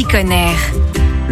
petit conner.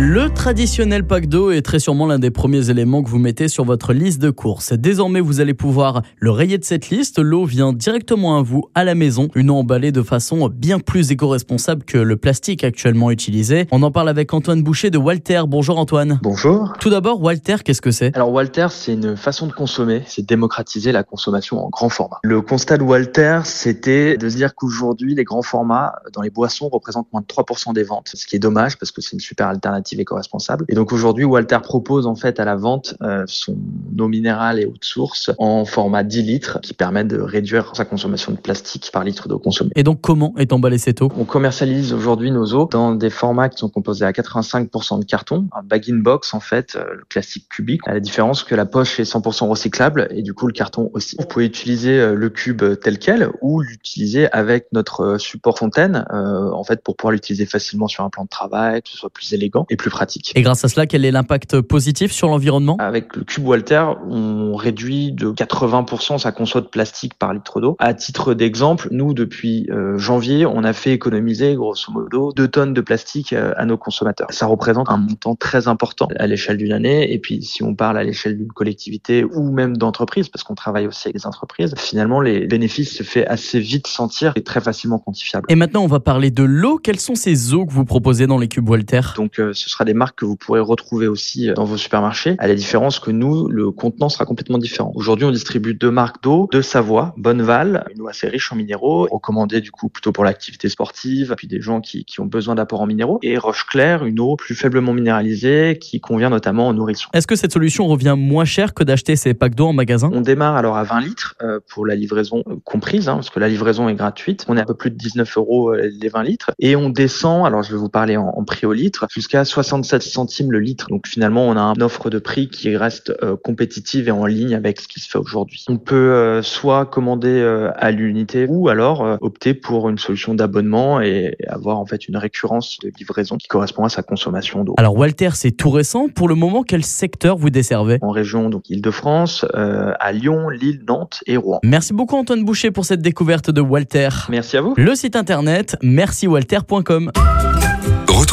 Le traditionnel pack d'eau est très sûrement l'un des premiers éléments que vous mettez sur votre liste de courses. Désormais, vous allez pouvoir le rayer de cette liste. L'eau vient directement à vous à la maison, une eau emballée de façon bien plus éco-responsable que le plastique actuellement utilisé. On en parle avec Antoine Boucher de Walter. Bonjour Antoine. Bonjour. Tout d'abord, Walter, qu'est-ce que c'est? Alors Walter, c'est une façon de consommer, c'est démocratiser la consommation en grand format. Le constat de Walter, c'était de se dire qu'aujourd'hui, les grands formats dans les boissons représentent moins de 3% des ventes, ce qui est dommage parce que c'est une super alternative éco-responsable. Et donc aujourd'hui, Walter propose en fait à la vente euh, son eau minérale et eau de source en format 10 litres qui permet de réduire sa consommation de plastique par litre d'eau consommée. Et donc comment est emballée cette eau? On commercialise aujourd'hui nos eaux dans des formats qui sont composés à 85% de carton, un bag-in-box en fait, euh, le classique cubique, à la différence que la poche est 100% recyclable et du coup le carton aussi. Vous pouvez utiliser euh, le cube tel quel ou l'utiliser avec notre support fontaine euh, en fait pour pouvoir l'utiliser facilement sur un plan de travail, que ce soit plus élégant et plus pratique. Et grâce à cela, quel est l'impact positif sur l'environnement? Avec le cube Walter, on réduit de 80% sa conso de plastique par litre d'eau. À titre d'exemple, nous, depuis euh, janvier, on a fait économiser grosso modo 2 tonnes de plastique euh, à nos consommateurs. Ça représente un montant très important à l'échelle d'une année. Et puis, si on parle à l'échelle d'une collectivité ou même d'entreprise, parce qu'on travaille aussi avec des entreprises, finalement, les bénéfices se fait assez vite sentir et très facilement quantifiable. Et maintenant, on va parler de l'eau. Quelles sont ces eaux que vous proposez dans les cubes Walter? Donc, euh, ce sera des marques que vous pourrez retrouver aussi dans vos supermarchés, à la différence que nous, le contenant sera complètement différent. Aujourd'hui, on distribue deux marques d'eau, de Savoie, Bonneval, une eau assez riche en minéraux, recommandée du coup plutôt pour l'activité sportive, puis des gens qui, qui ont besoin d'apports en minéraux, et Roche Claire, une eau plus faiblement minéralisée qui convient notamment aux nourrissons. Est-ce que cette solution revient moins cher que d'acheter ces packs d'eau en magasin? On démarre alors à 20 litres euh, pour la livraison euh, comprise, hein, parce que la livraison est gratuite. On est à peu plus de 19 euros euh, les 20 litres, et on descend, alors je vais vous parler en, en prix au litre, jusqu'à 67 centimes le litre. Donc finalement, on a une offre de prix qui reste euh, compétitive et en ligne avec ce qui se fait aujourd'hui. On peut euh, soit commander euh, à l'unité ou alors euh, opter pour une solution d'abonnement et, avoir en fait une récurrence de livraison qui correspond à sa consommation d'eau. Alors Walter, c'est tout récent. Pour le moment, quel secteur vous desservez? En région donc Île-de-France, euh, à Lyon, Lille, Nantes et Rouen. Merci beaucoup Antoine Boucher pour cette découverte de Walter. Merci à vous. Le site internet merciwalter.com.